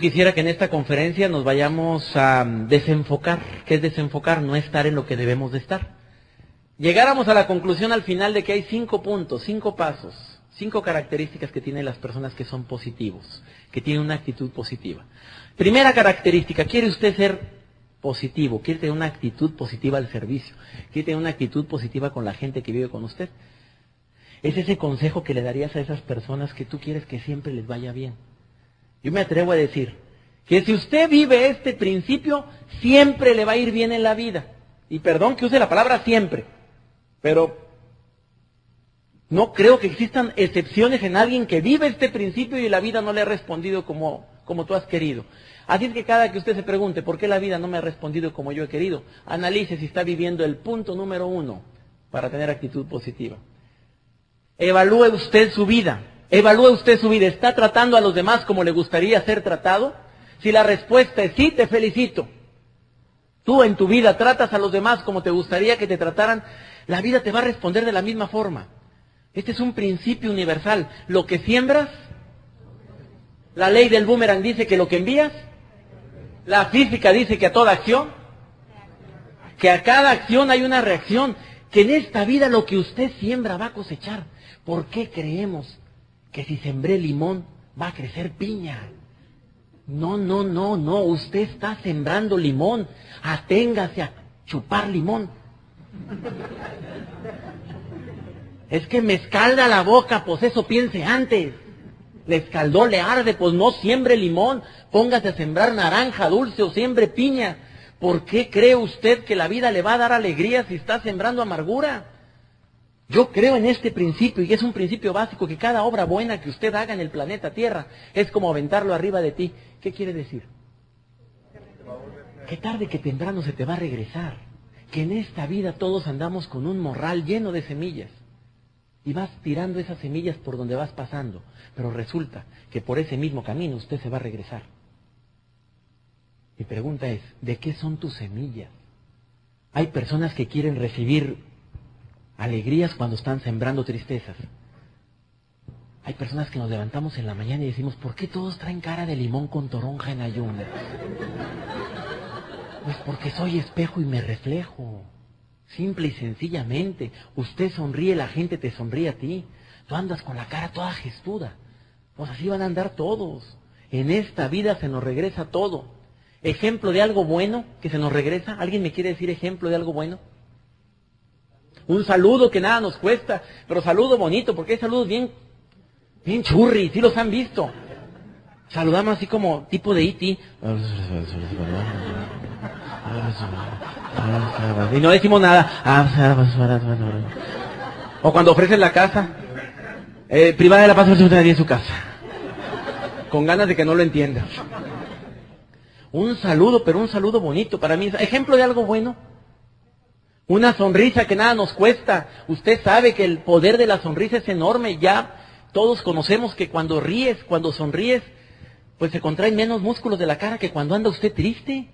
Quisiera que en esta conferencia nos vayamos a desenfocar. ¿Qué es desenfocar? No estar en lo que debemos de estar. Llegáramos a la conclusión al final de que hay cinco puntos, cinco pasos, cinco características que tienen las personas que son positivos, que tienen una actitud positiva. Primera característica, ¿quiere usted ser positivo? ¿Quiere tener una actitud positiva al servicio? ¿Quiere tener una actitud positiva con la gente que vive con usted? Es ese consejo que le darías a esas personas que tú quieres que siempre les vaya bien. Yo me atrevo a decir que si usted vive este principio, siempre le va a ir bien en la vida. Y perdón que use la palabra siempre, pero no creo que existan excepciones en alguien que vive este principio y la vida no le ha respondido como, como tú has querido. Así es que cada que usted se pregunte por qué la vida no me ha respondido como yo he querido, analice si está viviendo el punto número uno para tener actitud positiva. Evalúe usted su vida. Evalúe usted su vida. ¿Está tratando a los demás como le gustaría ser tratado? Si la respuesta es sí, te felicito. Tú en tu vida tratas a los demás como te gustaría que te trataran, la vida te va a responder de la misma forma. Este es un principio universal. Lo que siembras, la ley del boomerang dice que lo que envías, la física dice que a toda acción, que a cada acción hay una reacción, que en esta vida lo que usted siembra va a cosechar. ¿Por qué creemos que si sembré limón va a crecer piña. No, no, no, no, usted está sembrando limón. Aténgase a chupar limón. Es que me escalda la boca, pues eso piense antes. Le escaldó, le arde, pues no siembre limón. Póngase a sembrar naranja dulce o siembre piña. ¿Por qué cree usted que la vida le va a dar alegría si está sembrando amargura? Yo creo en este principio y es un principio básico que cada obra buena que usted haga en el planeta Tierra es como aventarlo arriba de ti. ¿Qué quiere decir? Que tarde que temprano se te va a regresar. Que en esta vida todos andamos con un morral lleno de semillas. Y vas tirando esas semillas por donde vas pasando. Pero resulta que por ese mismo camino usted se va a regresar. Mi pregunta es, ¿de qué son tus semillas? Hay personas que quieren recibir alegrías cuando están sembrando tristezas. Hay personas que nos levantamos en la mañana y decimos, ¿por qué todos traen cara de limón con toronja en ayunas? Pues porque soy espejo y me reflejo. Simple y sencillamente. Usted sonríe, la gente te sonríe a ti. Tú andas con la cara toda gestuda. Pues así van a andar todos. En esta vida se nos regresa todo. Ejemplo de algo bueno que se nos regresa. ¿Alguien me quiere decir ejemplo de algo bueno? Un saludo que nada nos cuesta, pero saludo bonito, porque hay saludos bien, bien churri, si los han visto. Saludamos así como tipo de iti. E y no decimos nada. O cuando ofrecen la casa, eh, privada de la paz en su casa. Con ganas de que no lo entienda. Un saludo, pero un saludo bonito para mí. Ejemplo de algo bueno. Una sonrisa que nada nos cuesta. Usted sabe que el poder de la sonrisa es enorme. Ya todos conocemos que cuando ríes, cuando sonríes, pues se contraen menos músculos de la cara que cuando anda usted triste.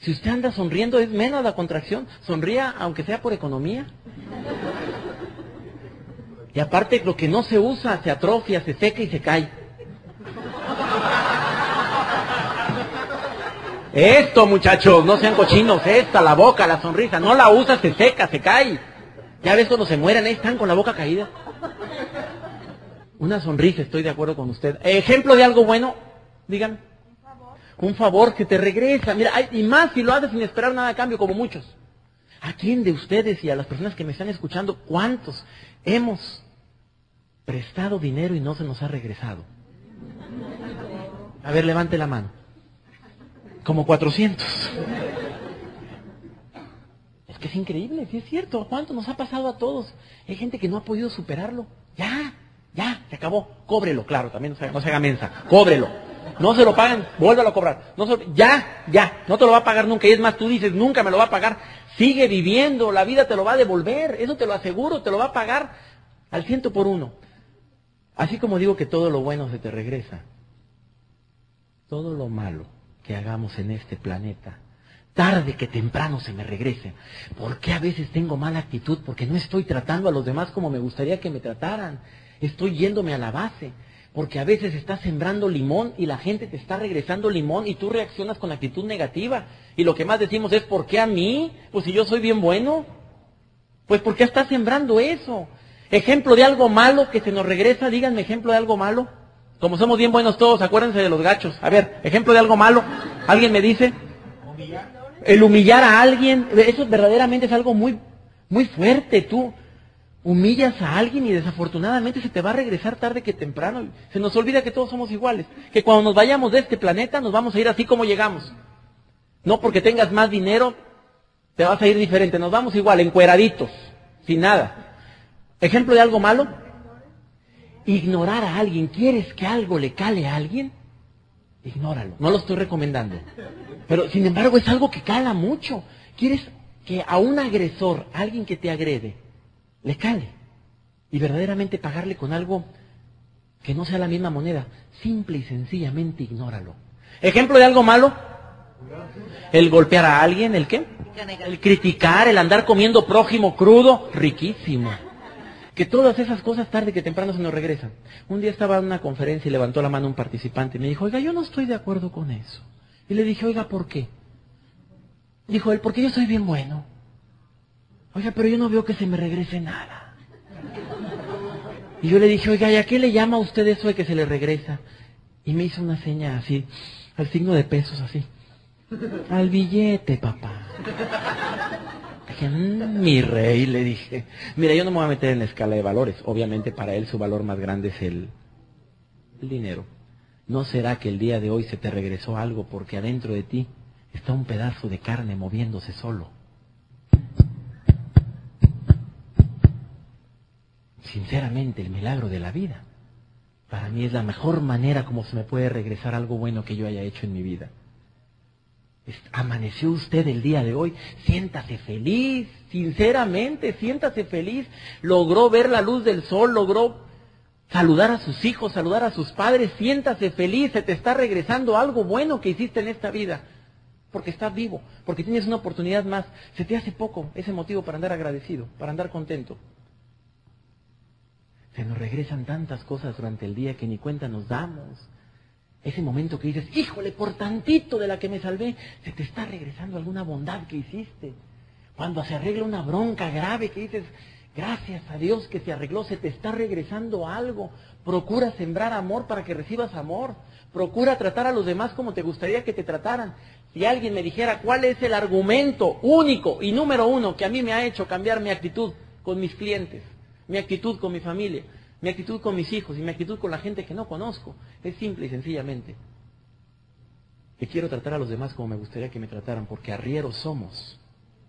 Si usted anda sonriendo es menos la contracción. Sonría aunque sea por economía. Y aparte lo que no se usa se atrofia, se seca y se cae. Esto, muchachos, no sean cochinos, esta, la boca, la sonrisa, no la usas, se seca, se cae. Ya ves cuando se mueren, están con la boca caída. Una sonrisa, estoy de acuerdo con usted. Ejemplo de algo bueno, díganme. Un favor que te regresa. Mira, y más si lo haces sin esperar nada a cambio, como muchos. ¿A quién de ustedes y a las personas que me están escuchando, cuántos hemos prestado dinero y no se nos ha regresado? A ver, levante la mano. Como 400. Es que es increíble, sí es cierto. ¿Cuánto nos ha pasado a todos? Hay gente que no ha podido superarlo. Ya, ya, se acabó. Cóbrelo, claro, también no se, haga mensa. Cóbrelo. No se lo pagan, vuélvalo a cobrar. Ya, ya, no te lo va a pagar nunca. Y es más, tú dices, nunca me lo va a pagar. Sigue viviendo, la vida te lo va a devolver. Eso te lo aseguro, te lo va a pagar al ciento por uno. Así como digo que todo lo bueno se te regresa. Todo lo malo que hagamos en este planeta, tarde que temprano se me regrese. ¿Por qué a veces tengo mala actitud? Porque no estoy tratando a los demás como me gustaría que me trataran. Estoy yéndome a la base. Porque a veces estás sembrando limón y la gente te está regresando limón y tú reaccionas con actitud negativa. Y lo que más decimos es, ¿por qué a mí? Pues si yo soy bien bueno. Pues ¿por qué estás sembrando eso? Ejemplo de algo malo que se nos regresa, díganme ejemplo de algo malo. Como somos bien buenos todos, acuérdense de los gachos. A ver, ejemplo de algo malo. ¿Alguien me dice? El humillar a alguien, eso verdaderamente es algo muy, muy fuerte. Tú, humillas a alguien y desafortunadamente se te va a regresar tarde que temprano. Se nos olvida que todos somos iguales, que cuando nos vayamos de este planeta nos vamos a ir así como llegamos. No porque tengas más dinero, te vas a ir diferente, nos vamos igual, encueraditos, sin nada. Ejemplo de algo malo, ignorar a alguien. ¿Quieres que algo le cale a alguien? Ignóralo, no lo estoy recomendando. Pero sin embargo es algo que cala mucho. ¿Quieres que a un agresor, alguien que te agrede, le cale. Y verdaderamente pagarle con algo que no sea la misma moneda. Simple y sencillamente ignóralo. Ejemplo de algo malo. El golpear a alguien, ¿el qué? El criticar, el andar comiendo prójimo crudo, riquísimo. Que todas esas cosas tarde que temprano se nos regresan. Un día estaba en una conferencia y levantó la mano un participante y me dijo, oiga, yo no estoy de acuerdo con eso. Y le dije, oiga, ¿por qué? Dijo él, porque yo soy bien bueno. Oiga, pero yo no veo que se me regrese nada. Y yo le dije, oiga, ¿y a qué le llama a usted eso de que se le regresa? Y me hizo una seña así, al signo de pesos así. Al billete, papá. Mm, mi rey, le dije. Mira, yo no me voy a meter en la escala de valores. Obviamente para él su valor más grande es el, el dinero. ¿No será que el día de hoy se te regresó algo porque adentro de ti está un pedazo de carne moviéndose solo? sinceramente el milagro de la vida. Para mí es la mejor manera como se me puede regresar algo bueno que yo haya hecho en mi vida. Amaneció usted el día de hoy, siéntase feliz, sinceramente, siéntase feliz. Logró ver la luz del sol, logró saludar a sus hijos, saludar a sus padres, siéntase feliz, se te está regresando algo bueno que hiciste en esta vida. Porque estás vivo, porque tienes una oportunidad más. Se te hace poco ese motivo para andar agradecido, para andar contento. Se nos regresan tantas cosas durante el día que ni cuenta nos damos. Ese momento que dices, híjole, por tantito de la que me salvé, se te está regresando alguna bondad que hiciste. Cuando se arregla una bronca grave que dices, gracias a Dios que se arregló, se te está regresando algo. Procura sembrar amor para que recibas amor. Procura tratar a los demás como te gustaría que te trataran. Si alguien me dijera cuál es el argumento único y número uno que a mí me ha hecho cambiar mi actitud con mis clientes, mi actitud con mi familia, mi actitud con mis hijos y mi actitud con la gente que no conozco. Es simple y sencillamente que quiero tratar a los demás como me gustaría que me trataran, porque arrieros somos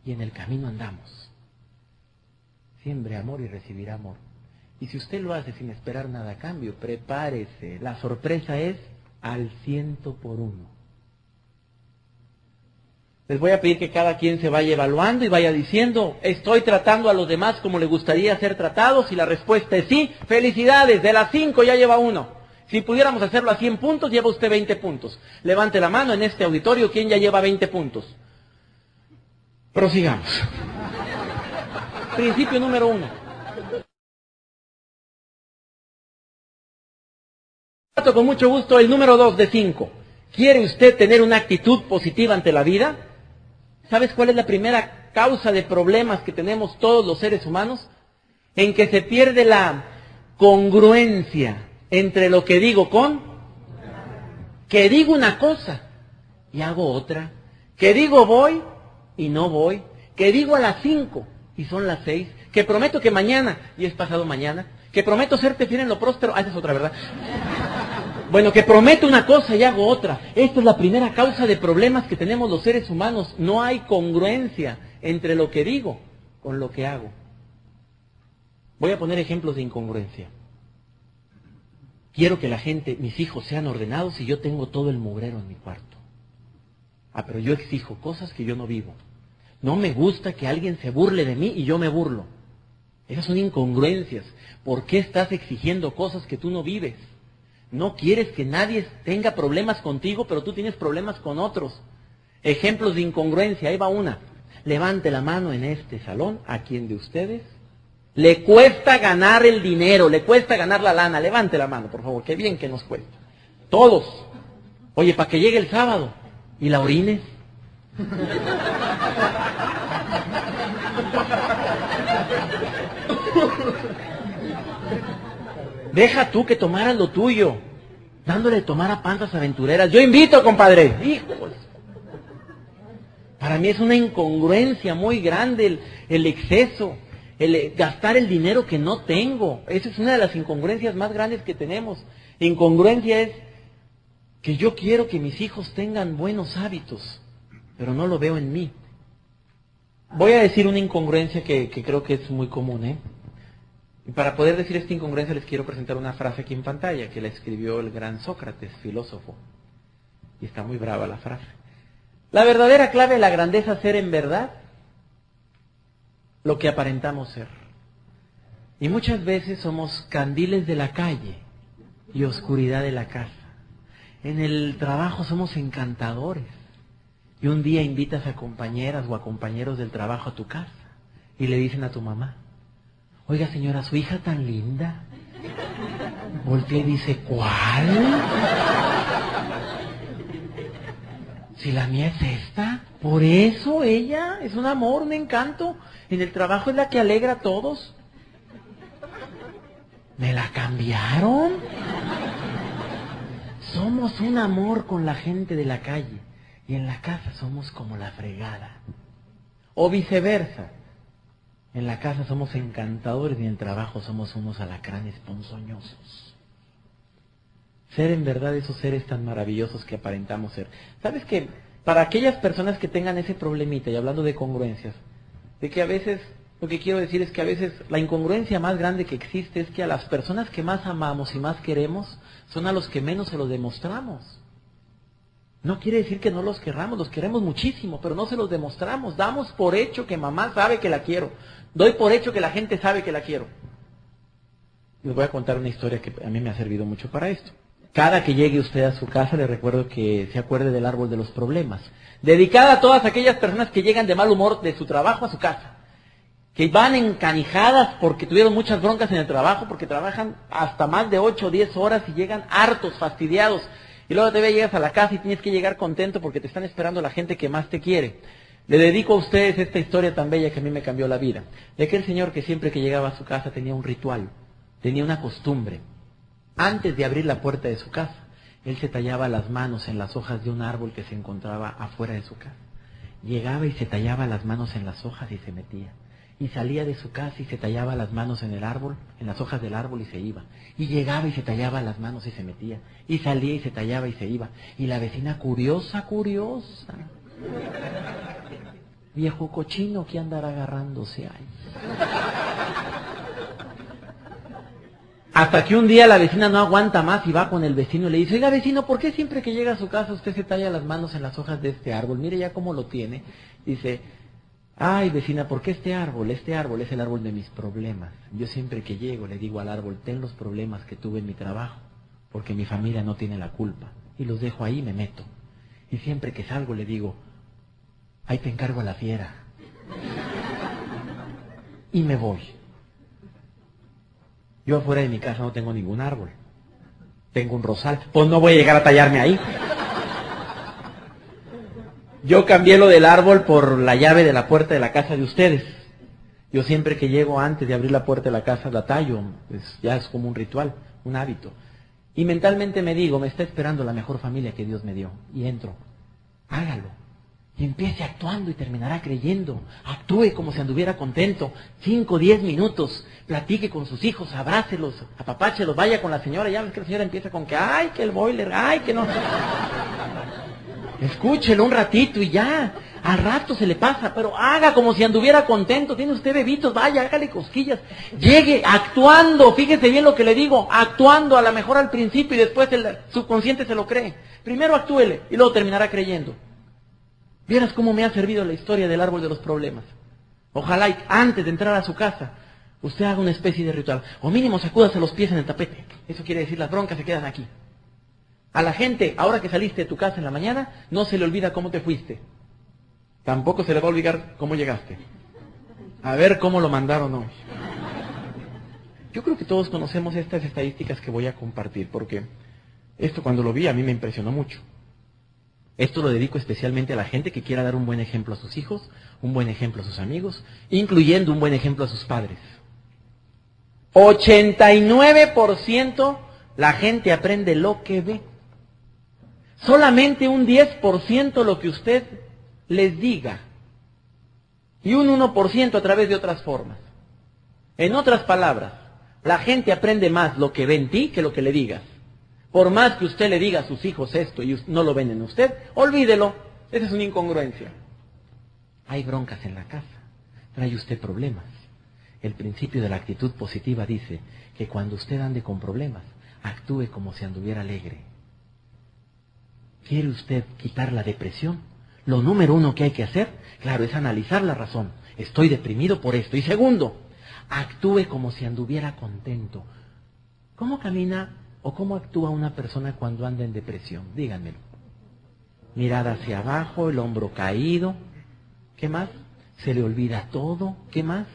y en el camino andamos. Siembre amor y recibirá amor. Y si usted lo hace sin esperar nada a cambio, prepárese. La sorpresa es al ciento por uno. Les voy a pedir que cada quien se vaya evaluando y vaya diciendo, ¿estoy tratando a los demás como le gustaría ser tratados? Y la respuesta es sí, felicidades, de las cinco ya lleva uno. Si pudiéramos hacerlo a 100 puntos, lleva usted 20 puntos. Levante la mano en este auditorio, ¿quién ya lleva 20 puntos? Prosigamos. Principio número uno. Con mucho gusto el número dos de cinco. ¿Quiere usted tener una actitud positiva ante la vida? ¿Sabes cuál es la primera causa de problemas que tenemos todos los seres humanos? En que se pierde la congruencia entre lo que digo con que digo una cosa y hago otra, que digo voy y no voy, que digo a las cinco y son las seis, que prometo que mañana y es pasado mañana, que prometo serte fiel en lo próspero, ah, esa es otra verdad. Bueno, que prometo una cosa y hago otra. Esta es la primera causa de problemas que tenemos los seres humanos. No hay congruencia entre lo que digo con lo que hago. Voy a poner ejemplos de incongruencia. Quiero que la gente, mis hijos sean ordenados y yo tengo todo el mugrero en mi cuarto. Ah, pero yo exijo cosas que yo no vivo. No me gusta que alguien se burle de mí y yo me burlo. Esas son incongruencias. ¿Por qué estás exigiendo cosas que tú no vives? No quieres que nadie tenga problemas contigo, pero tú tienes problemas con otros. Ejemplos de incongruencia, ahí va una. Levante la mano en este salón a quien de ustedes le cuesta ganar el dinero, le cuesta ganar la lana. Levante la mano, por favor, qué bien que nos cuesta. Todos. Oye, para que llegue el sábado y la orines. Deja tú que tomaras lo tuyo, dándole tomar a panzas aventureras. Yo invito, compadre. Hijos. Para mí es una incongruencia muy grande el, exceso, el gastar el dinero que no tengo. Esa es una de las incongruencias más grandes que tenemos. Incongruencia es que yo quiero que mis hijos tengan buenos hábitos, pero no lo veo en mí. Voy a decir una incongruencia que, que creo que es muy común, ¿eh? Y para poder decir esta incongruencia les quiero presentar una frase aquí en pantalla que la escribió el gran Sócrates, filósofo. Y está muy brava la frase. La verdadera clave de la grandeza es ser en verdad lo que aparentamos ser. Y muchas veces somos candiles de la calle y oscuridad de la casa. En el trabajo somos encantadores. Y un día invitas a compañeras o a compañeros del trabajo a tu casa y le dicen a tu mamá, Oiga, señora, su hija tan linda. Voltea y dice, ¿cuál? Si la mía es esta, por eso ella es un amor, un encanto. En el trabajo es la que alegra a todos. ¿Me la cambiaron? Somos un amor con la gente de la calle y en la casa somos como la fregada. O viceversa. En la casa somos encantadores y en el trabajo somos unos alacranes ponzoñosos. Ser en verdad esos seres tan maravillosos que aparentamos ser. ¿Sabes qué? Para aquellas personas que tengan ese problemita, y hablando de congruencias, de que a veces, lo que quiero decir es que a veces la incongruencia más grande que existe es que a las personas que más amamos y más queremos son a los que menos se los demostramos. No quiere decir que no los querramos, los queremos muchísimo, pero no se los demostramos. Damos por hecho que mamá sabe que la quiero. Doy por hecho que la gente sabe que la quiero. Les voy a contar una historia que a mí me ha servido mucho para esto. Cada que llegue usted a su casa le recuerdo que se acuerde del árbol de los problemas. Dedicada a todas aquellas personas que llegan de mal humor de su trabajo a su casa. Que van encanijadas porque tuvieron muchas broncas en el trabajo, porque trabajan hasta más de 8 o 10 horas y llegan hartos, fastidiados y luego te llegas a la casa y tienes que llegar contento porque te están esperando la gente que más te quiere. Le dedico a ustedes esta historia tan bella que a mí me cambió la vida. De aquel señor que siempre que llegaba a su casa tenía un ritual, tenía una costumbre. Antes de abrir la puerta de su casa, él se tallaba las manos en las hojas de un árbol que se encontraba afuera de su casa. Llegaba y se tallaba las manos en las hojas y se metía y salía de su casa y se tallaba las manos en el árbol, en las hojas del árbol y se iba. Y llegaba y se tallaba las manos y se metía. Y salía y se tallaba y se iba. Y la vecina curiosa, curiosa. Viejo cochino que andará agarrándose ahí. Hasta que un día la vecina no aguanta más y va con el vecino y le dice, oiga vecino, ¿por qué siempre que llega a su casa usted se talla las manos en las hojas de este árbol? Mire ya cómo lo tiene. Dice, Ay, vecina, ¿por qué este árbol? Este árbol es el árbol de mis problemas. Yo siempre que llego le digo al árbol, ten los problemas que tuve en mi trabajo, porque mi familia no tiene la culpa. Y los dejo ahí, me meto. Y siempre que salgo le digo, ahí te encargo a la fiera. Y me voy. Yo afuera de mi casa no tengo ningún árbol. Tengo un rosal. Pues no voy a llegar a tallarme ahí. Yo cambié lo del árbol por la llave de la puerta de la casa de ustedes. Yo siempre que llego antes de abrir la puerta de la casa la tallo, ya es como un ritual, un hábito. Y mentalmente me digo, me está esperando la mejor familia que Dios me dio. Y entro, hágalo. Y empiece actuando y terminará creyendo. Actúe como si anduviera contento. Cinco, diez minutos. Platique con sus hijos, abrácelos, apapáchelos, vaya con la señora. Ya ves que la señora empieza con que, ay, que el boiler, ay, que no. Escúchelo un ratito y ya. Al rato se le pasa, pero haga como si anduviera contento. Tiene usted bebitos, vaya, hágale cosquillas. Llegue actuando, fíjese bien lo que le digo, actuando a lo mejor al principio y después el subconsciente se lo cree. Primero actúele y luego terminará creyendo. Vieras cómo me ha servido la historia del árbol de los problemas. Ojalá antes de entrar a su casa usted haga una especie de ritual. O mínimo sacúdase los pies en el tapete. Eso quiere decir las broncas se quedan aquí. A la gente, ahora que saliste de tu casa en la mañana, no se le olvida cómo te fuiste. Tampoco se le va a olvidar cómo llegaste. A ver cómo lo mandaron hoy. Yo creo que todos conocemos estas estadísticas que voy a compartir, porque esto cuando lo vi a mí me impresionó mucho. Esto lo dedico especialmente a la gente que quiera dar un buen ejemplo a sus hijos, un buen ejemplo a sus amigos, incluyendo un buen ejemplo a sus padres. 89% la gente aprende lo que ve. Solamente un 10% lo que usted les diga. Y un 1% a través de otras formas. En otras palabras, la gente aprende más lo que ve en ti que lo que le digas. Por más que usted le diga a sus hijos esto y no lo ven en usted, olvídelo. Esa es una incongruencia. Hay broncas en la casa. Trae usted problemas. El principio de la actitud positiva dice que cuando usted ande con problemas, actúe como si anduviera alegre. ¿Quiere usted quitar la depresión? Lo número uno que hay que hacer, claro, es analizar la razón. Estoy deprimido por esto. Y segundo, actúe como si anduviera contento. ¿Cómo camina ¿O cómo actúa una persona cuando anda en depresión? Díganmelo. Mirada hacia abajo, el hombro caído. ¿Qué más? Se le olvida todo. ¿Qué más?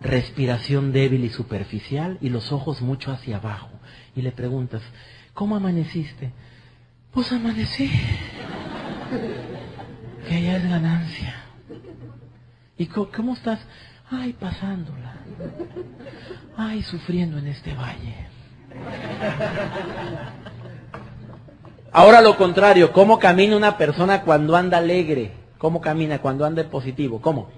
Respiración débil y superficial y los ojos mucho hacia abajo. Y le preguntas, ¿cómo amaneciste? Pues amanecí. Que ya es ganancia. ¿Y cómo estás? Ay, pasándola. Ay, sufriendo en este valle. Ahora lo contrario, ¿cómo camina una persona cuando anda alegre? ¿Cómo camina cuando anda positivo? ¿Cómo?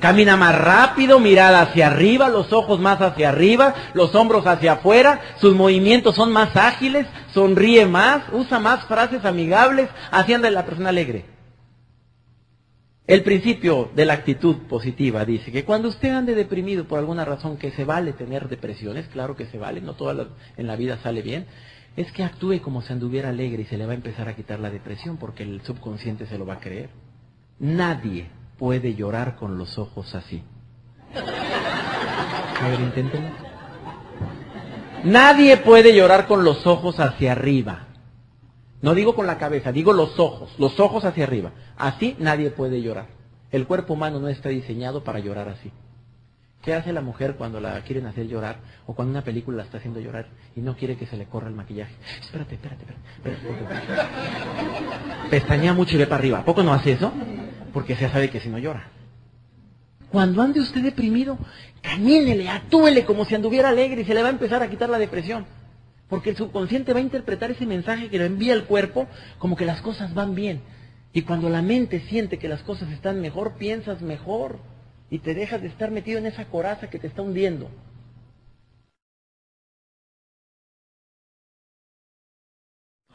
Camina más rápido, mirada hacia arriba, los ojos más hacia arriba, los hombros hacia afuera, sus movimientos son más ágiles, sonríe más, usa más frases amigables, así anda la persona alegre. El principio de la actitud positiva dice que cuando usted ande deprimido por alguna razón, que se vale tener depresiones, claro que se vale, no toda en la vida sale bien, es que actúe como si anduviera alegre y se le va a empezar a quitar la depresión porque el subconsciente se lo va a creer. Nadie puede llorar con los ojos así. A ver. Nadie puede llorar con los ojos hacia arriba. No digo con la cabeza, digo los ojos, los ojos hacia arriba. Así nadie puede llorar. El cuerpo humano no está diseñado para llorar así. ¿Qué hace la mujer cuando la quieren hacer llorar o cuando una película la está haciendo llorar y no quiere que se le corra el maquillaje? Espérate, espérate, espérate. Pestañea mucho y ve para arriba. ¿A poco no hace eso? Porque ya sabe que si no llora. Cuando ande usted deprimido, camínele, atúele como si anduviera alegre y se le va a empezar a quitar la depresión. Porque el subconsciente va a interpretar ese mensaje que lo envía el cuerpo como que las cosas van bien. Y cuando la mente siente que las cosas están mejor, piensas mejor y te dejas de estar metido en esa coraza que te está hundiendo.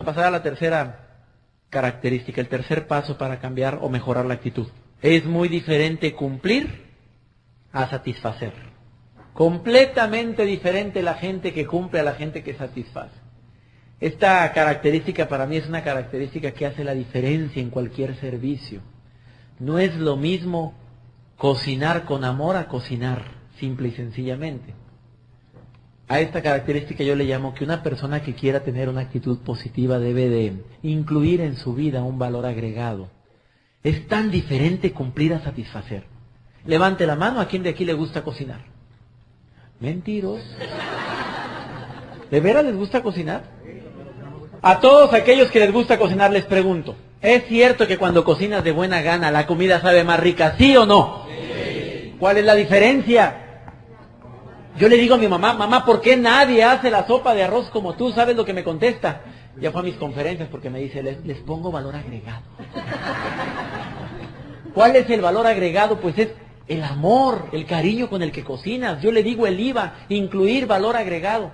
pasar a la tercera característica, el tercer paso para cambiar o mejorar la actitud. Es muy diferente cumplir a satisfacer. Completamente diferente la gente que cumple a la gente que satisface. Esta característica para mí es una característica que hace la diferencia en cualquier servicio. No es lo mismo cocinar con amor a cocinar, simple y sencillamente. A esta característica yo le llamo que una persona que quiera tener una actitud positiva debe de incluir en su vida un valor agregado. Es tan diferente cumplir a satisfacer. Levante la mano a quien de aquí le gusta cocinar. Mentiros. ¿De veras les gusta cocinar? A todos aquellos que les gusta cocinar les pregunto, ¿es cierto que cuando cocinas de buena gana la comida sabe más rica, sí o no? ¿Cuál es la diferencia? Yo le digo a mi mamá, mamá, ¿por qué nadie hace la sopa de arroz como tú? ¿Sabes lo que me contesta? Ya fue a mis conferencias porque me dice, les, les pongo valor agregado. ¿Cuál es el valor agregado? Pues es el amor, el cariño con el que cocinas. Yo le digo el IVA, incluir valor agregado.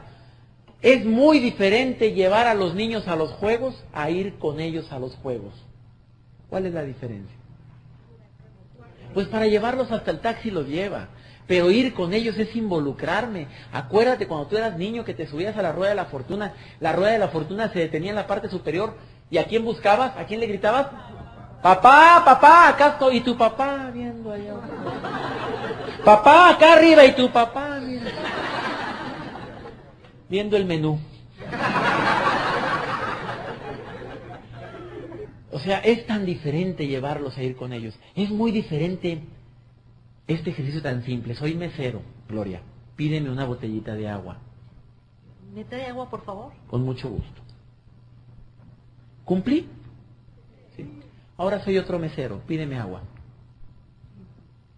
Es muy diferente llevar a los niños a los juegos a ir con ellos a los juegos. ¿Cuál es la diferencia? Pues para llevarlos hasta el taxi los lleva. Pero ir con ellos es involucrarme. Acuérdate cuando tú eras niño que te subías a la rueda de la fortuna. La rueda de la fortuna se detenía en la parte superior. ¿Y a quién buscabas? ¿A quién le gritabas? Papá, papá, acá estoy. Y tu papá viendo allá. Papá, acá arriba. Y tu papá mira. viendo el menú. O sea, es tan diferente llevarlos a ir con ellos. Es muy diferente este ejercicio tan simple. Soy mesero, Gloria. Pídeme una botellita de agua. ¿Me trae agua, por favor? Con mucho gusto. ¿Cumplí? Ahora soy otro mesero. Pídeme agua.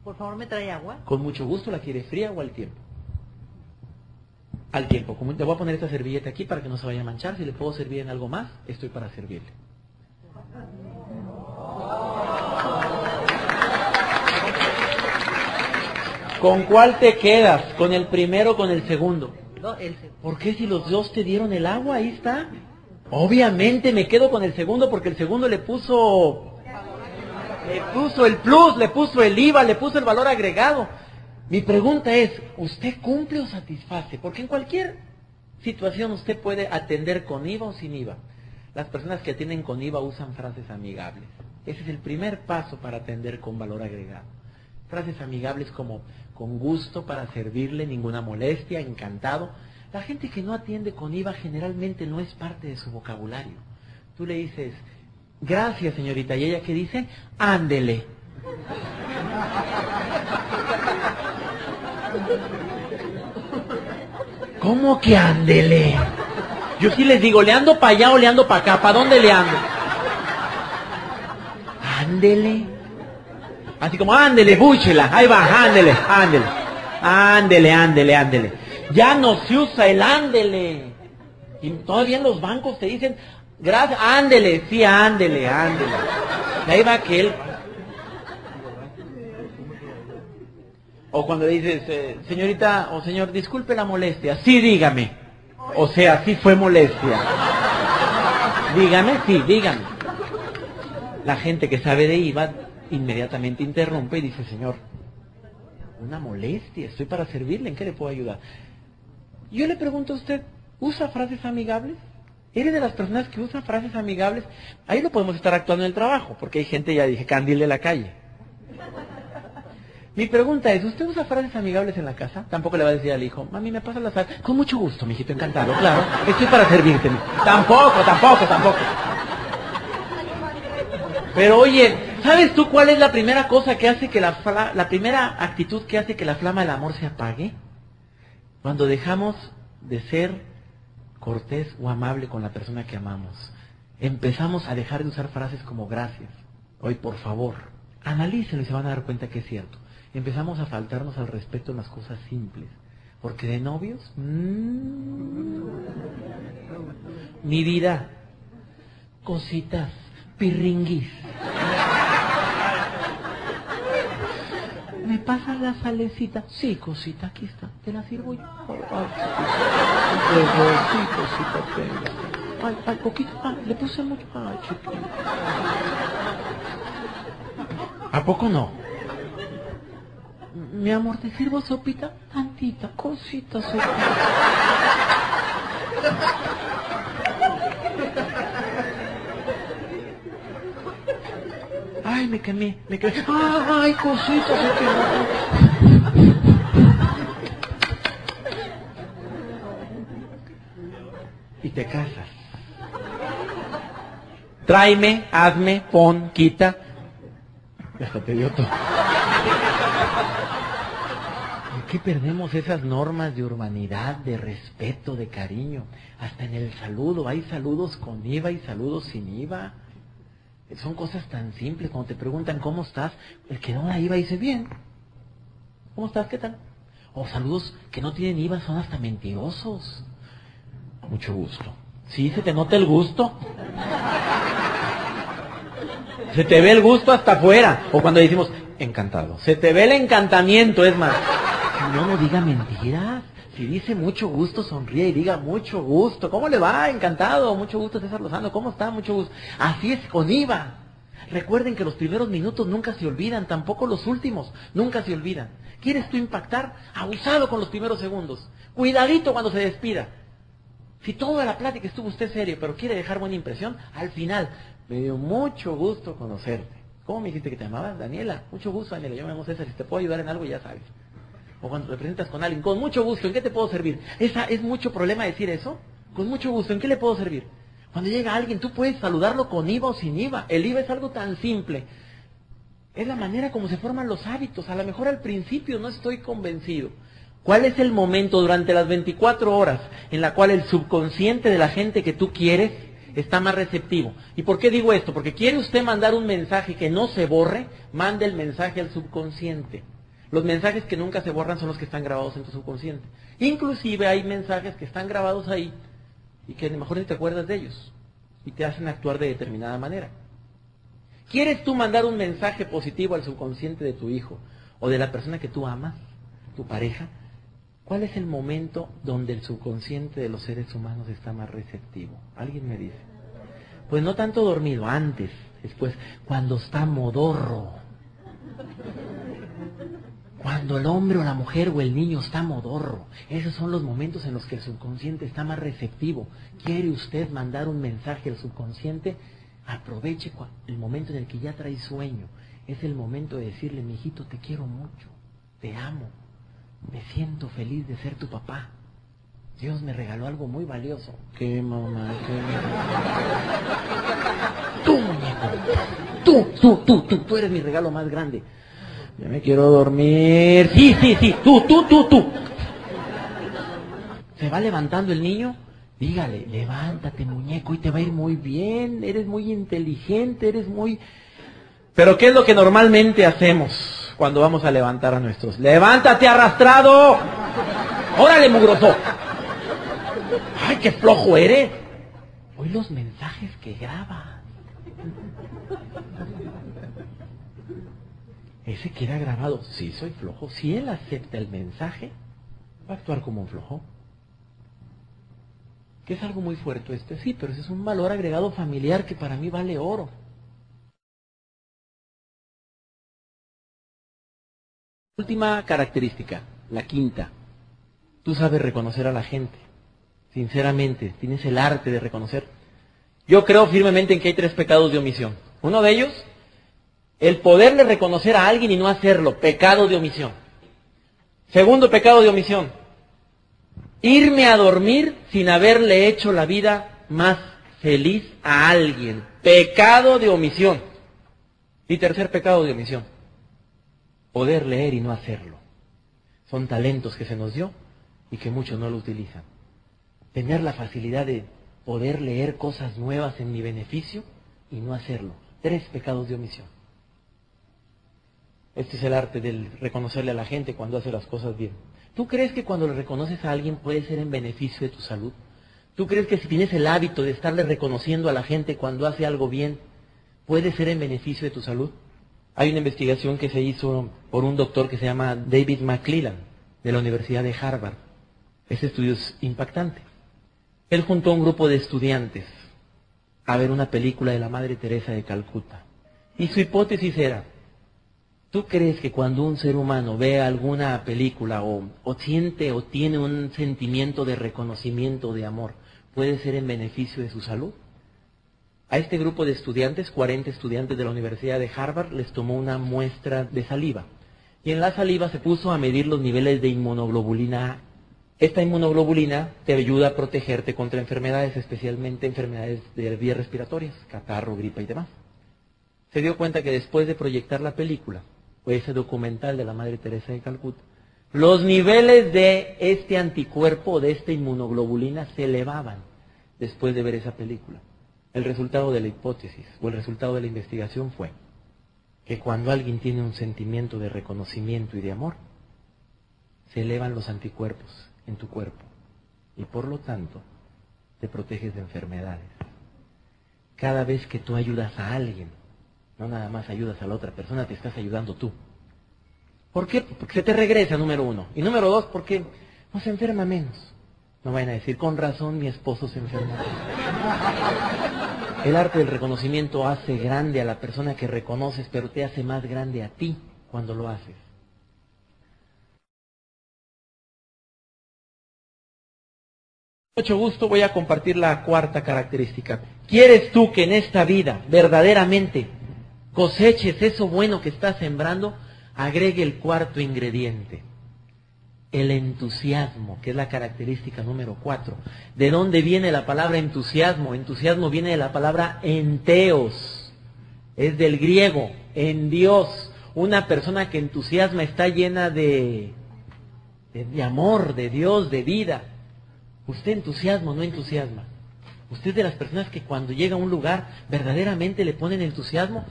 Por favor, ¿me trae agua? Con mucho gusto. ¿La quiere fría o al tiempo? Al tiempo. Como le voy a poner esta servilleta aquí para que no se vaya a manchar. Si le puedo servir en algo más, estoy para servirle. ¿Con cuál te quedas? ¿Con el primero o con el segundo? No, el segundo. ¿Por qué si los dos te dieron el agua? Ahí está. Obviamente me quedo con el segundo porque el segundo le puso... Le puso el plus, le puso el IVA, le puso el valor agregado. Mi pregunta es, ¿usted cumple o satisface? Porque en cualquier situación usted puede atender con IVA o sin IVA. Las personas que atienden con IVA usan frases amigables. Ese es el primer paso para atender con valor agregado. Frases amigables como con gusto para servirle, ninguna molestia, encantado. La gente que no atiende con IVA generalmente no es parte de su vocabulario. Tú le dices, gracias señorita, y ella que dice, ándele. ¿Cómo que ándele? Yo sí les digo, ¿le ando para allá o le ando para acá? ¿Para dónde le ando? Ándele. Así como, ándele, búchela. Ahí va, ándele, ándele. Ándele, ándele, ándele. Ya no se usa el ándele. Y todavía en los bancos te dicen, gracias, ándele, sí, ándele, ándele. Y ahí va aquel. O cuando dices, eh, señorita o señor, disculpe la molestia. Sí, dígame. O sea, sí fue molestia. Dígame, sí, dígame. La gente que sabe de IVA inmediatamente interrumpe y dice, señor, una molestia, estoy para servirle, ¿en qué le puedo ayudar? Yo le pregunto a usted, ¿usa frases amigables? ¿Eres de las personas que usan frases amigables? Ahí no podemos estar actuando en el trabajo, porque hay gente, ya dije, candil de la calle. Mi pregunta es, ¿usted usa frases amigables en la casa? Tampoco le va a decir al hijo, mami, ¿me pasa la sal? Con mucho gusto, mijito, encantado, claro. Estoy para servirte. Tampoco, tampoco, tampoco. Pero oye, ¿sabes tú cuál es la primera cosa que hace que la, la primera actitud que hace que la flama del amor se apague? Cuando dejamos de ser cortés o amable con la persona que amamos. Empezamos a dejar de usar frases como gracias. Hoy, por favor, analícenlo y se van a dar cuenta que es cierto. Empezamos a faltarnos al respeto en las cosas simples. Porque de novios, mm, mi vida, cositas, pirringuis. ¿Me pasas la salecita? Sí, cosita, aquí está. ¿Te la sirvo yo? Ay. Sí, cosita, tenga. Ay, ay, poquito. Ah, le puse mucho. Ay, chiquita. ¿A poco no? Mi amor, ¿te sirvo sopita? Tantita, cosita, sopita. Ay, me quemé, me quemé. Ay, cosita, se quemó. Y te casas. Tráeme, hazme, pon, quita. Y hasta te dio todo. ¿Por qué perdemos esas normas de urbanidad, de respeto, de cariño? Hasta en el saludo. Hay saludos con IVA y saludos sin IVA. Son cosas tan simples. Cuando te preguntan cómo estás, el que no da IVA dice bien. ¿Cómo estás? ¿Qué tal? O saludos que no tienen IVA son hasta mentirosos. Mucho gusto. Sí, se te nota el gusto. Se te ve el gusto hasta afuera. O cuando decimos, encantado. Se te ve el encantamiento, es más. No, no diga mentiras. Si dice mucho gusto, sonríe y diga mucho gusto. ¿Cómo le va? Encantado. Mucho gusto, César Lozano. ¿Cómo está? Mucho gusto. Así es con IVA. Recuerden que los primeros minutos nunca se olvidan, tampoco los últimos, nunca se olvidan. ¿Quieres tú impactar? Abusado con los primeros segundos. Cuidadito cuando se despida. Si toda la plática estuvo usted serio, pero quiere dejar buena impresión, al final, me dio mucho gusto conocerte. ¿Cómo me dijiste que te llamabas? Daniela. Mucho gusto, Daniela. Yo me llamo César. Si te puedo ayudar en algo, ya sabes. O cuando te presentas con alguien, con mucho gusto, ¿en qué te puedo servir? ¿Esa es mucho problema decir eso? Con mucho gusto, ¿en qué le puedo servir? Cuando llega alguien, tú puedes saludarlo con IVA o sin IVA. El IVA es algo tan simple. Es la manera como se forman los hábitos. A lo mejor al principio no estoy convencido. ¿Cuál es el momento durante las 24 horas en la cual el subconsciente de la gente que tú quieres está más receptivo? ¿Y por qué digo esto? Porque quiere usted mandar un mensaje que no se borre, mande el mensaje al subconsciente. Los mensajes que nunca se borran son los que están grabados en tu subconsciente. Inclusive hay mensajes que están grabados ahí y que a lo mejor ni te acuerdas de ellos y te hacen actuar de determinada manera. ¿Quieres tú mandar un mensaje positivo al subconsciente de tu hijo o de la persona que tú amas, tu pareja? ¿Cuál es el momento donde el subconsciente de los seres humanos está más receptivo? ¿Alguien me dice? Pues no tanto dormido, antes, después, cuando está modorro. Cuando el hombre o la mujer o el niño está modorro, esos son los momentos en los que el subconsciente está más receptivo. ¿Quiere usted mandar un mensaje al subconsciente? Aproveche el momento en el que ya trae sueño. Es el momento de decirle, mi hijito, te quiero mucho, te amo, me siento feliz de ser tu papá. Dios me regaló algo muy valioso. ¿Qué mamá? ¿Qué Tú, muñeco. Tú, tú, tú, tú, tú eres mi regalo más grande. Ya me quiero dormir. Sí, sí, sí. Tú, tú, tú, tú. Se va levantando el niño. Dígale, levántate, muñeco, y te va a ir muy bien. Eres muy inteligente, eres muy... Pero ¿qué es lo que normalmente hacemos? cuando vamos a levantar a nuestros. ¡Levántate arrastrado! ¡Órale, mugroso! ¡Ay, qué flojo eres! Hoy los mensajes que graba. Ese queda grabado. Sí, soy flojo. Si él acepta el mensaje, va a actuar como un flojo. Que es algo muy fuerte este, sí, pero ese es un valor agregado familiar que para mí vale oro. Última característica, la quinta. Tú sabes reconocer a la gente. Sinceramente, tienes el arte de reconocer. Yo creo firmemente en que hay tres pecados de omisión. Uno de ellos, el poderle reconocer a alguien y no hacerlo, pecado de omisión. Segundo pecado de omisión, irme a dormir sin haberle hecho la vida más feliz a alguien, pecado de omisión. Y tercer pecado de omisión, poder leer y no hacerlo. Son talentos que se nos dio y que muchos no lo utilizan. Tener la facilidad de poder leer cosas nuevas en mi beneficio y no hacerlo. Tres pecados de omisión. Este es el arte del reconocerle a la gente cuando hace las cosas bien. ¿Tú crees que cuando le reconoces a alguien puede ser en beneficio de tu salud? ¿Tú crees que si tienes el hábito de estarle reconociendo a la gente cuando hace algo bien, puede ser en beneficio de tu salud? Hay una investigación que se hizo por un doctor que se llama David McClellan, de la Universidad de Harvard. Ese estudio es impactante. Él juntó a un grupo de estudiantes a ver una película de la Madre Teresa de Calcuta. Y su hipótesis era, ¿tú crees que cuando un ser humano ve alguna película o, o siente o tiene un sentimiento de reconocimiento, de amor, puede ser en beneficio de su salud? A este grupo de estudiantes, 40 estudiantes de la Universidad de Harvard, les tomó una muestra de saliva. Y en la saliva se puso a medir los niveles de inmunoglobulina A. Esta inmunoglobulina te ayuda a protegerte contra enfermedades, especialmente enfermedades de vías respiratorias, catarro, gripa y demás. Se dio cuenta que después de proyectar la película, o ese documental de la Madre Teresa de Calcuta, los niveles de este anticuerpo, de esta inmunoglobulina, se elevaban después de ver esa película. El resultado de la hipótesis o el resultado de la investigación fue que cuando alguien tiene un sentimiento de reconocimiento y de amor, se elevan los anticuerpos en tu cuerpo y por lo tanto te proteges de enfermedades. Cada vez que tú ayudas a alguien, no nada más ayudas a la otra persona, te estás ayudando tú. ¿Por qué? Porque se te regresa, número uno. Y número dos, porque no se enferma menos. No vayan a decir, con razón mi esposo se enferma. El arte del reconocimiento hace grande a la persona que reconoces, pero te hace más grande a ti cuando lo haces. Mucho gusto voy a compartir la cuarta característica. ¿Quieres tú que en esta vida verdaderamente coseches eso bueno que estás sembrando? Agregue el cuarto ingrediente, el entusiasmo, que es la característica número cuatro. ¿De dónde viene la palabra entusiasmo? Entusiasmo viene de la palabra enteos, es del griego, en Dios. Una persona que entusiasma está llena de, de, amor, de Dios, de vida. Usted entusiasma o no entusiasma. Usted es de las personas que cuando llega a un lugar verdaderamente le ponen entusiasmo.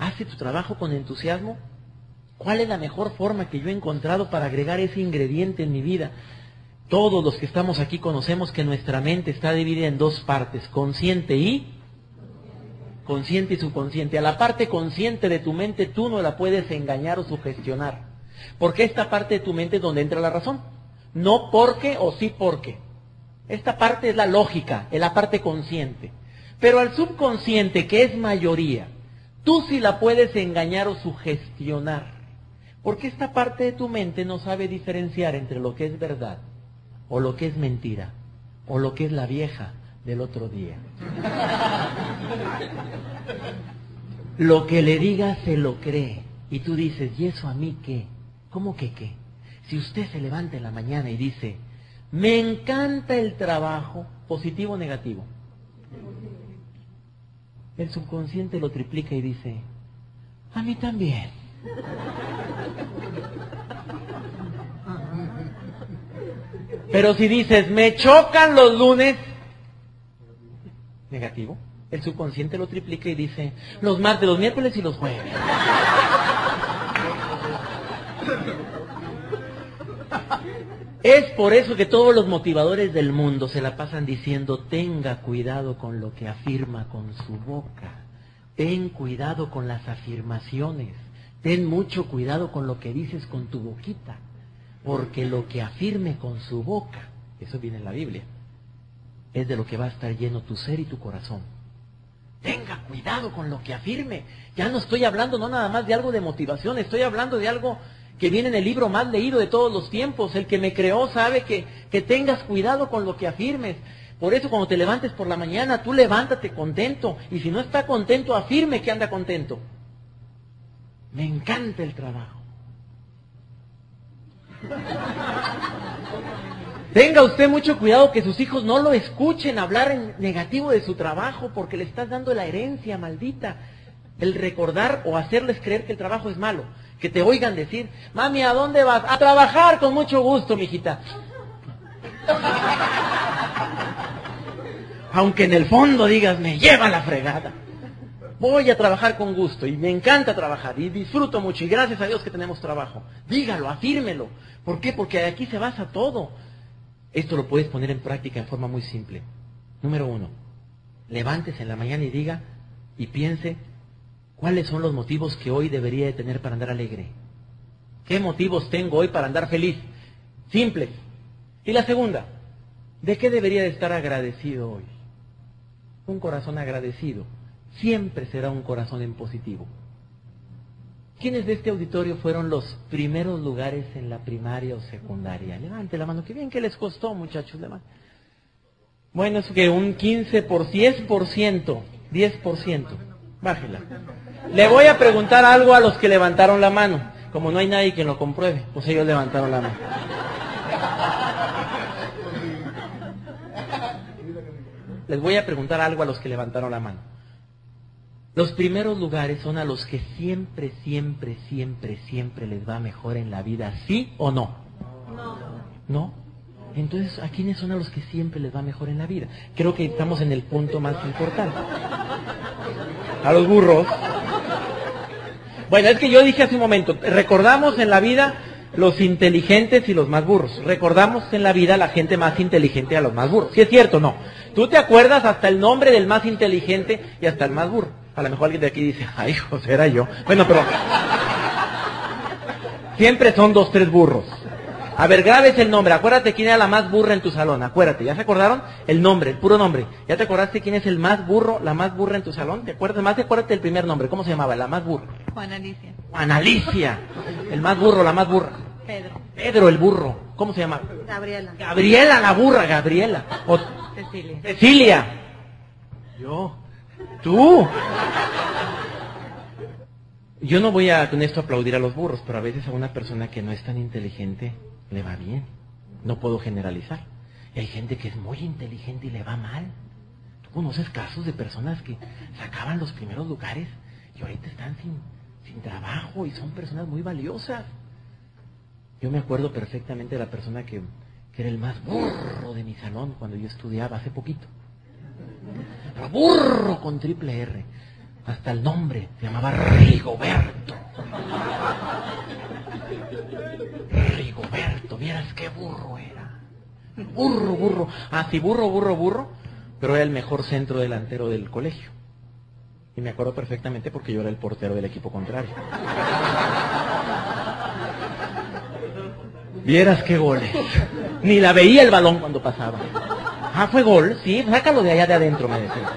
¿Hace tu trabajo con entusiasmo? ¿Cuál es la mejor forma que yo he encontrado para agregar ese ingrediente en mi vida? Todos los que estamos aquí conocemos que nuestra mente está dividida en dos partes, consciente y consciente y subconsciente. A la parte consciente de tu mente tú no la puedes engañar o sugestionar. Porque esta parte de tu mente es donde entra la razón. No porque o sí porque. Esta parte es la lógica, es la parte consciente. Pero al subconsciente, que es mayoría, tú sí la puedes engañar o sugestionar. Porque esta parte de tu mente no sabe diferenciar entre lo que es verdad o lo que es mentira o lo que es la vieja del otro día. Lo que le digas se lo cree. Y tú dices, ¿y eso a mí qué? ¿Cómo que qué? Si usted se levanta en la mañana y dice, me encanta el trabajo, positivo o negativo. El subconsciente lo triplica y dice, a mí también. Pero si dices, me chocan los lunes, negativo, el subconsciente lo triplica y dice, los martes, los miércoles y los jueves. Es por eso que todos los motivadores del mundo se la pasan diciendo, tenga cuidado con lo que afirma con su boca, ten cuidado con las afirmaciones, ten mucho cuidado con lo que dices con tu boquita, porque lo que afirme con su boca, eso viene en la Biblia, es de lo que va a estar lleno tu ser y tu corazón. Tenga cuidado con lo que afirme. Ya no estoy hablando no nada más de algo de motivación, estoy hablando de algo que viene en el libro más leído de todos los tiempos. El que me creó sabe que, que tengas cuidado con lo que afirmes. Por eso cuando te levantes por la mañana, tú levántate contento. Y si no está contento, afirme que anda contento. Me encanta el trabajo. Tenga usted mucho cuidado que sus hijos no lo escuchen hablar en negativo de su trabajo porque le estás dando la herencia maldita. El recordar o hacerles creer que el trabajo es malo que te oigan decir, mami, ¿a dónde vas? A trabajar con mucho gusto, mijita. Aunque en el fondo digas, me lleva la fregada. Voy a trabajar con gusto y me encanta trabajar y disfruto mucho y gracias a Dios que tenemos trabajo. Dígalo, afírmelo. ¿Por qué? Porque aquí se basa todo. Esto lo puedes poner en práctica en forma muy simple. Número uno, levántese en la mañana y diga y piense ¿Cuáles son los motivos que hoy debería de tener para andar alegre? ¿Qué motivos tengo hoy para andar feliz? Simples. Y la segunda, ¿de qué debería de estar agradecido hoy? Un corazón agradecido siempre será un corazón en positivo. ¿Quiénes de este auditorio fueron los primeros lugares en la primaria o secundaria? Levante la mano. Qué bien que les costó, muchachos. Bueno, es que un 15 por 10%, 10%. Bájela. Le voy a preguntar algo a los que levantaron la mano. Como no hay nadie que lo compruebe, pues ellos levantaron la mano. Les voy a preguntar algo a los que levantaron la mano. Los primeros lugares son a los que siempre, siempre, siempre, siempre les va mejor en la vida, ¿sí o no? No. ¿No? Entonces, ¿a quiénes son a los que siempre les va mejor en la vida? Creo que estamos en el punto más importante. A los burros. Bueno, es que yo dije hace un momento, recordamos en la vida los inteligentes y los más burros. Recordamos en la vida la gente más inteligente a los más burros. Si es cierto, no. Tú te acuerdas hasta el nombre del más inteligente y hasta el más burro. A lo mejor alguien de aquí dice, ay, José, era yo. Bueno, pero siempre son dos, tres burros. A ver, grabes el nombre. Acuérdate quién era la más burra en tu salón. Acuérdate. ¿Ya se acordaron? El nombre, el puro nombre. ¿Ya te acordaste quién es el más burro, la más burra en tu salón? ¿Te acuerdas? Más acuérdate el primer nombre. ¿Cómo se llamaba? La más burra. Juan Alicia. Juan Alicia. El más burro, la más burra. Pedro. Pedro el burro. ¿Cómo se llama? Gabriela. Gabriela la burra, Gabriela. O Cecilia. Cecilia. Yo. Tú. Yo no voy a con esto aplaudir a los burros, pero a veces a una persona que no es tan inteligente le va bien. No puedo generalizar. Hay gente que es muy inteligente y le va mal. ¿Tú conoces casos de personas que sacaban los primeros lugares y ahorita están sin, sin trabajo y son personas muy valiosas? Yo me acuerdo perfectamente de la persona que, que era el más burro de mi salón cuando yo estudiaba hace poquito. Burro con triple R. Hasta el nombre se llamaba Rigoberto. Vieras qué burro era. Burro, burro. Ah, sí, burro, burro, burro. Pero era el mejor centro delantero del colegio. Y me acuerdo perfectamente porque yo era el portero del equipo contrario. Vieras qué goles. Ni la veía el balón cuando pasaba. Ah, fue gol, sí, sácalo de allá de adentro, me decía.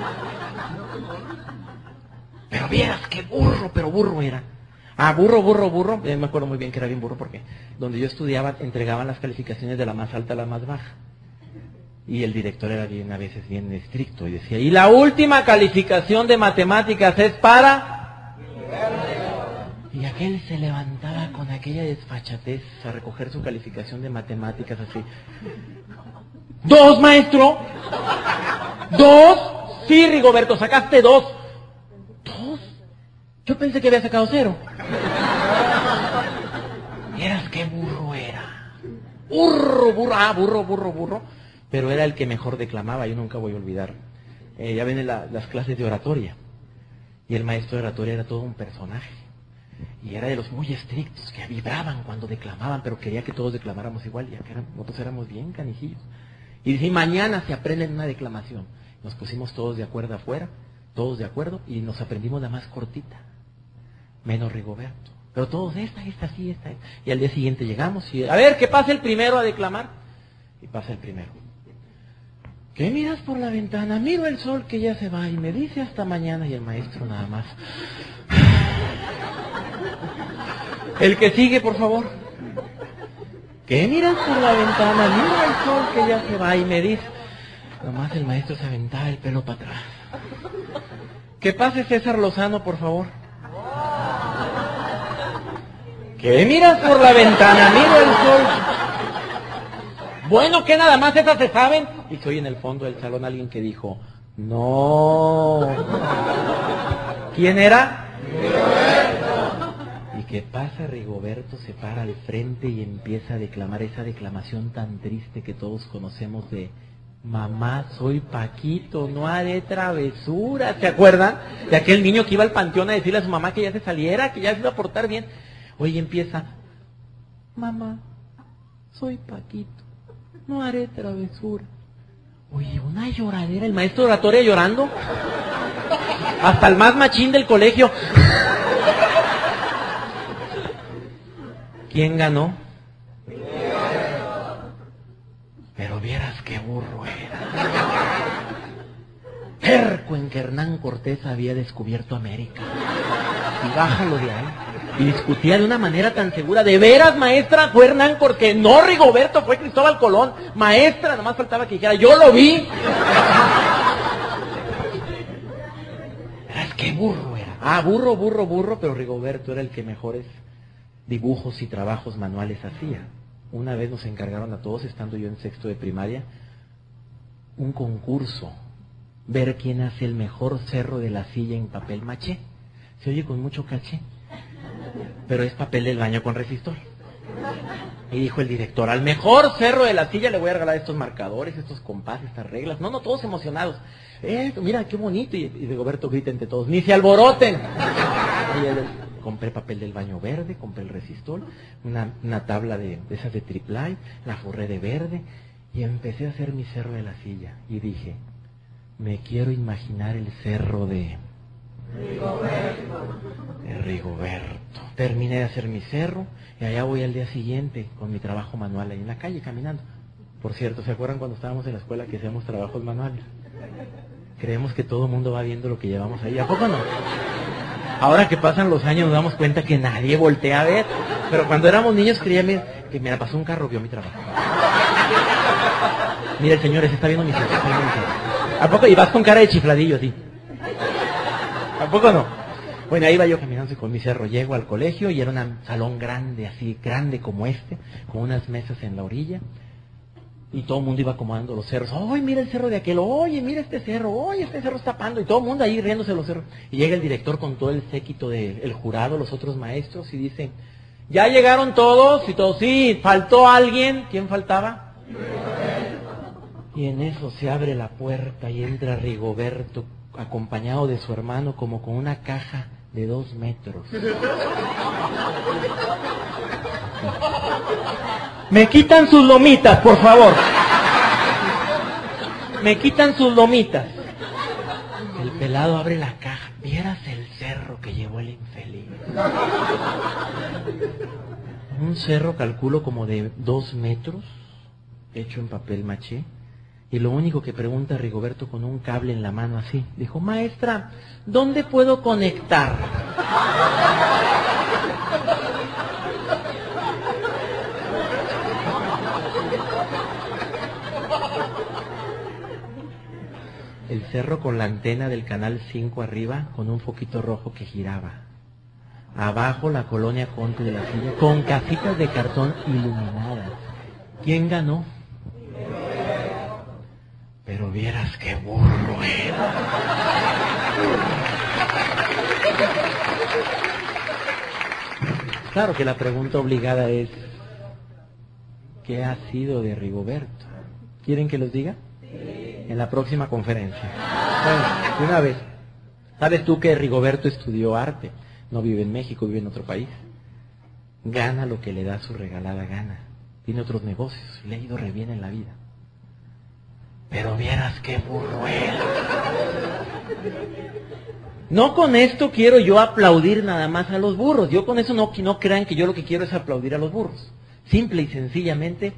Pero vieras qué burro, pero burro era. Ah, burro, burro, burro. Eh, me acuerdo muy bien que era bien burro porque donde yo estudiaba entregaban las calificaciones de la más alta a la más baja. Y el director era bien, a veces bien estricto y decía, y la última calificación de matemáticas es para... Y aquel se levantaba con aquella desfachatez a recoger su calificación de matemáticas así. Dos, maestro. Dos. Sí, Rigoberto, sacaste dos. Yo pensé que había sacado cero. Vieras qué burro era. Burro, burro, ah, burro, burro, burro. Pero era el que mejor declamaba, yo nunca voy a olvidar. Eh, ya ven la- las clases de oratoria. Y el maestro de oratoria era todo un personaje. Y era de los muy estrictos, que vibraban cuando declamaban, pero quería que todos declamáramos igual, ya que eran- nosotros éramos bien canijillos. Y dice, mañana se aprenden una declamación. Nos pusimos todos de acuerdo afuera, todos de acuerdo, y nos aprendimos la más cortita, menos Rigoberto. Pero todos, esta, esta, sí, esta. Y al día siguiente llegamos y, a ver, que pase el primero a declamar. Y pasa el primero. ¿Qué miras por la ventana? Miro el sol que ya se va y me dice hasta mañana y el maestro nada más. El que sigue, por favor. ¿Qué miras por la ventana? Miro el sol que ya se va y me dice. Nomás el maestro se aventaba el pelo para atrás. Que pase César Lozano, por favor. ¿Qué miras por la ventana? Miro el sol. Bueno, que nada más esas se saben. Y soy en el fondo del salón alguien que dijo, no. ¿Quién era? ¿Y qué pasa? Rigoberto se para al frente y empieza a declamar esa declamación tan triste que todos conocemos de Mamá, soy Paquito, no haré travesuras. ¿Se acuerdan? De aquel niño que iba al panteón a decirle a su mamá que ya se saliera, que ya se iba a portar bien. Oye, empieza, Mamá, soy Paquito, no haré travesura. Oye, una lloradera, el maestro de oratoria llorando. Hasta el más machín del colegio. ¿Quién ganó? Pero vieras qué burro era. Terco en que Hernán Cortés había descubierto América. Y bájalo de ahí. Y discutía de una manera tan segura. De veras, maestra, fue Hernán Cortés. No, Rigoberto, fue Cristóbal Colón. Maestra, nomás faltaba que dijera, yo lo vi. Qué burro era. Ah, burro, burro, burro, pero Rigoberto era el que mejores dibujos y trabajos manuales hacía. Una vez nos encargaron a todos, estando yo en sexto de primaria, un concurso. Ver quién hace el mejor cerro de la silla en papel maché. Se oye con mucho caché, pero es papel del baño con resistor. Y dijo el director, al mejor cerro de la silla le voy a regalar estos marcadores, estos compases, estas reglas. No, no, todos emocionados. Eh, mira, qué bonito. Y, y Rigoberto grita entre todos, ni se alboroten. Y compré papel del baño verde, compré el resistor, una, una tabla de, de esas de triplay, la forré de verde y empecé a hacer mi cerro de la silla. Y dije, me quiero imaginar el cerro de... Rigoberto. Rigoberto. Terminé de hacer mi cerro y allá voy al día siguiente con mi trabajo manual ahí en la calle caminando. Por cierto, ¿se acuerdan cuando estábamos en la escuela que hacíamos trabajos manuales? Creemos que todo el mundo va viendo lo que llevamos ahí. ¿A poco no? Ahora que pasan los años nos damos cuenta que nadie voltea a ver. Pero cuando éramos niños creíamos que me pasó un carro, vio mi trabajo. Mira, el señor ese está viendo mi cerro. está viendo mi cerro. ¿A poco? Y vas con cara de chifladillo así. ¿A poco no? Bueno, ahí iba yo caminando con mi cerro. Llego al colegio y era un salón grande, así grande como este, con unas mesas en la orilla. Y todo el mundo iba acomodando los cerros. ¡Oye, mira el cerro de aquel! ¡Oye, mira este cerro! ¡Oye, este cerro está tapando! Y todo el mundo ahí riéndose los cerros. Y llega el director con todo el séquito del jurado, los otros maestros, y dice, ¿ya llegaron todos? Y todos, sí, faltó alguien. ¿Quién faltaba? Y en eso se abre la puerta y entra Rigoberto acompañado de su hermano como con una caja de dos metros. Me quitan sus lomitas, por favor. Me quitan sus lomitas. El pelado abre la caja. Vieras el cerro que llevó el infeliz. Un cerro calculo como de dos metros, hecho en papel maché. Y lo único que pregunta Rigoberto con un cable en la mano así, dijo, maestra, ¿dónde puedo conectar? El cerro con la antena del canal 5 arriba con un foquito rojo que giraba. Abajo la colonia Conte de la Silla con casitas de cartón iluminadas. ¿Quién ganó? Pero vieras qué burro era. Claro que la pregunta obligada es, ¿qué ha sido de Rigoberto? ¿Quieren que los diga? En la próxima conferencia. Bueno, de una vez. ¿Sabes tú que Rigoberto estudió arte? No vive en México, vive en otro país. Gana lo que le da su regalada gana. Tiene otros negocios, le ha ido re bien en la vida. Pero vieras qué burro era. No con esto quiero yo aplaudir nada más a los burros. Yo con eso no, no crean que yo lo que quiero es aplaudir a los burros. Simple y sencillamente,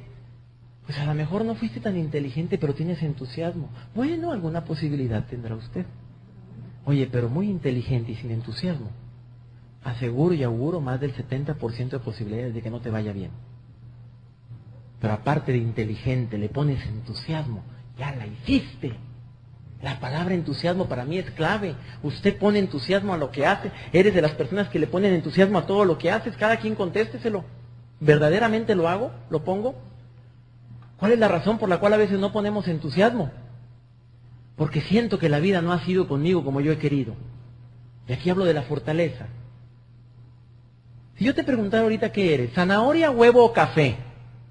pues a lo mejor no fuiste tan inteligente, pero tienes entusiasmo. Bueno, alguna posibilidad tendrá usted. Oye, pero muy inteligente y sin entusiasmo. Aseguro y auguro más del 70% de posibilidades de que no te vaya bien. Pero aparte de inteligente, le pones entusiasmo ya la hiciste. La palabra entusiasmo para mí es clave. Usted pone entusiasmo a lo que hace. Eres de las personas que le ponen entusiasmo a todo lo que haces. Cada quien contésteselo. ¿Verdaderamente lo hago? ¿Lo pongo? ¿Cuál es la razón por la cual a veces no ponemos entusiasmo? Porque siento que la vida no ha sido conmigo como yo he querido. Y aquí hablo de la fortaleza. Si yo te preguntara ahorita qué eres, zanahoria, huevo o café,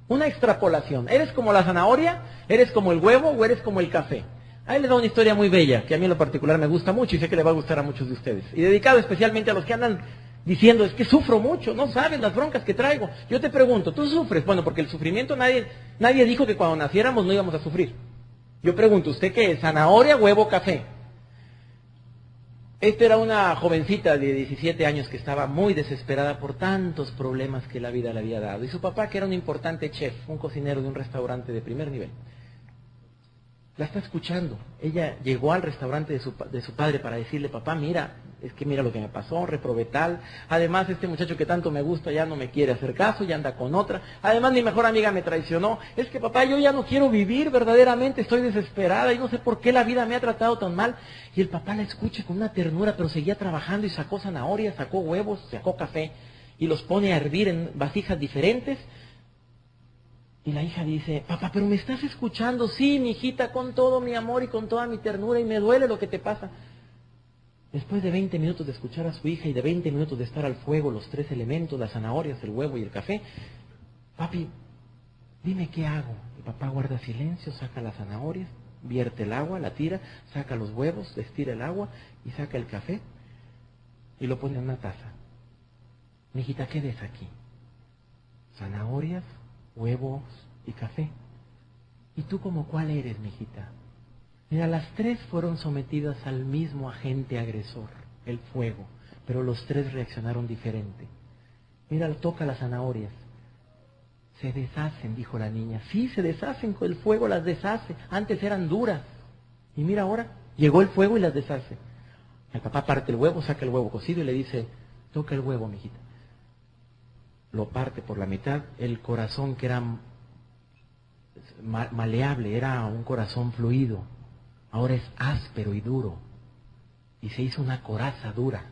una extrapolación. ¿Eres como la zanahoria? ¿Eres como el huevo o eres como el café? Ahí le da una historia muy bella, que a mí en lo particular me gusta mucho y sé que le va a gustar a muchos de ustedes. Y dedicado especialmente a los que andan diciendo, es que sufro mucho, no saben las broncas que traigo. Yo te pregunto, ¿tú sufres? Bueno, porque el sufrimiento nadie, nadie dijo que cuando naciéramos no íbamos a sufrir. Yo pregunto, ¿usted qué es? ¿Zanahoria, huevo, café? Esta era una jovencita de 17 años que estaba muy desesperada por tantos problemas que la vida le había dado. Y su papá, que era un importante chef, un cocinero de un restaurante de primer nivel, la está escuchando. Ella llegó al restaurante de su, de su padre para decirle, papá, mira, es que mira lo que me pasó, reprobé tal. Además, este muchacho que tanto me gusta ya no me quiere hacer caso, ya anda con otra. Además, mi mejor amiga me traicionó. Es que papá, yo ya no quiero vivir verdaderamente, estoy desesperada y no sé por qué la vida me ha tratado tan mal. Y el papá la escucha con una ternura, pero seguía trabajando y sacó zanahorias, sacó huevos, sacó café y los pone a hervir en vasijas diferentes. Y la hija dice, papá, pero me estás escuchando, sí, mi hijita, con todo mi amor y con toda mi ternura y me duele lo que te pasa. Después de 20 minutos de escuchar a su hija y de 20 minutos de estar al fuego, los tres elementos, las zanahorias, el huevo y el café, papi, dime qué hago. El papá guarda silencio, saca las zanahorias, vierte el agua, la tira, saca los huevos, estira el agua y saca el café y lo pone en una taza. Mijita, ¿qué ves aquí? Zanahorias, huevos y café. ¿Y tú como cuál eres, mijita? Mira, las tres fueron sometidas al mismo agente agresor, el fuego. pero los tres reaccionaron diferente. Mira, toca las zanahorias. Se deshacen, dijo la niña. Sí, se deshacen, el fuego las deshace. Antes eran duras. Y mira ahora, llegó el fuego y las deshace. El papá parte el huevo, saca el huevo cocido y le dice, toca el huevo, mijita. Lo parte por la mitad. El corazón que era maleable, era un corazón fluido. Ahora es áspero y duro. Y se hizo una coraza dura.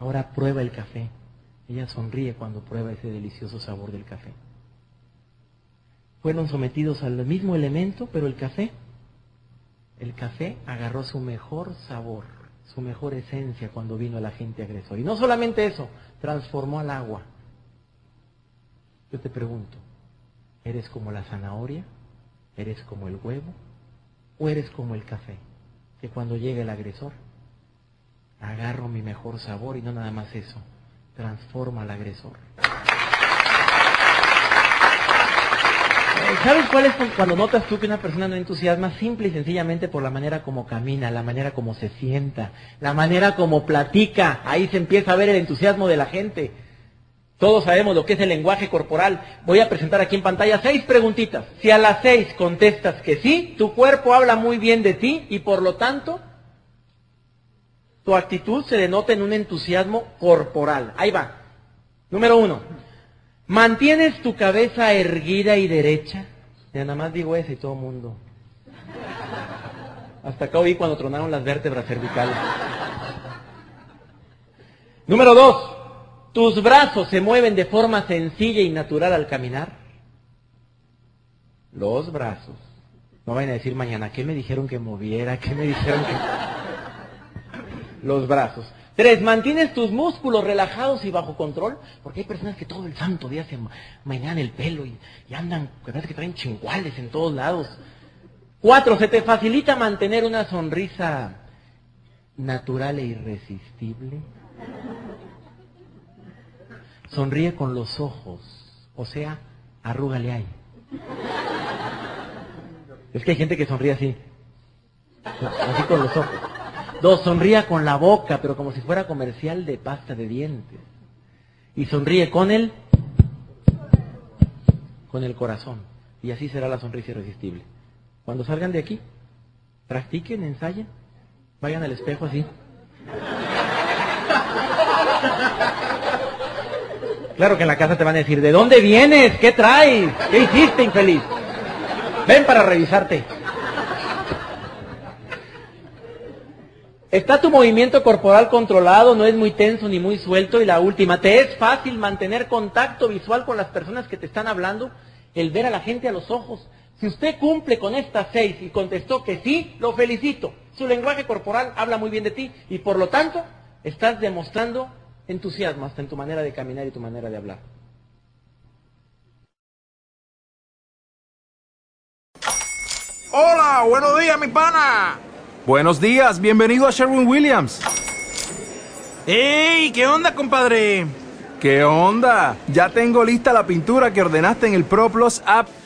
Ahora prueba el café. Ella sonríe cuando prueba ese delicioso sabor del café. Fueron sometidos al mismo elemento, pero el café, el café agarró su mejor sabor, su mejor esencia cuando vino el agente agresor. Y no solamente eso, transformó al agua. Yo te pregunto, ¿eres como la zanahoria? ¿Eres como el huevo? ¿O eres como el café? Que cuando llega el agresor, agarro mi mejor sabor y no nada más eso, transforma al agresor. ¿Sabes cuál es cuando notas tú que una persona no entusiasma? Simple y sencillamente por la manera como camina, la manera como se sienta, la manera como platica. Ahí se empieza a ver el entusiasmo de la gente. Todos sabemos lo que es el lenguaje corporal. Voy a presentar aquí en pantalla seis preguntitas. Si a las seis contestas que sí, tu cuerpo habla muy bien de ti y por lo tanto tu actitud se denota en un entusiasmo corporal. Ahí va. Número uno. ¿Mantienes tu cabeza erguida y derecha? Ya nada más digo eso y todo el mundo. Hasta acá oí cuando tronaron las vértebras cervicales. Número dos. ¿Tus brazos se mueven de forma sencilla y natural al caminar? Los brazos. No vayan a decir mañana, ¿qué me dijeron que moviera? ¿Qué me dijeron que los brazos. Tres, mantienes tus músculos relajados y bajo control, porque hay personas que todo el santo día se mañan el pelo y, andan, que parece que traen chinguales en todos lados. Cuatro, se te facilita mantener una sonrisa natural e irresistible. Sonríe con los ojos, o sea, arrúgale ahí. Es que hay gente que sonríe así, así con los ojos. Dos, sonría con la boca, pero como si fuera comercial de pasta de dientes. Y sonríe con el, con el corazón. Y así será la sonrisa irresistible. Cuando salgan de aquí, practiquen, ensayen, vayan al espejo así. Claro que en la casa te van a decir, ¿de dónde vienes? ¿Qué traes? ¿Qué hiciste, infeliz? Ven para revisarte. Está tu movimiento corporal controlado, no es muy tenso ni muy suelto. Y la última, ¿te es fácil mantener contacto visual con las personas que te están hablando? El ver a la gente a los ojos. Si usted cumple con estas seis y contestó que sí, lo felicito. Su lenguaje corporal habla muy bien de ti y por lo tanto estás demostrando entusiasmo hasta en tu manera de caminar y tu manera de hablar. Hola, buenos días, mi pana. Buenos días, bienvenido a Sherwin Williams. ¡Ey! ¿Qué onda, compadre? ¿Qué onda? Ya tengo lista la pintura que ordenaste en el ProPlus app.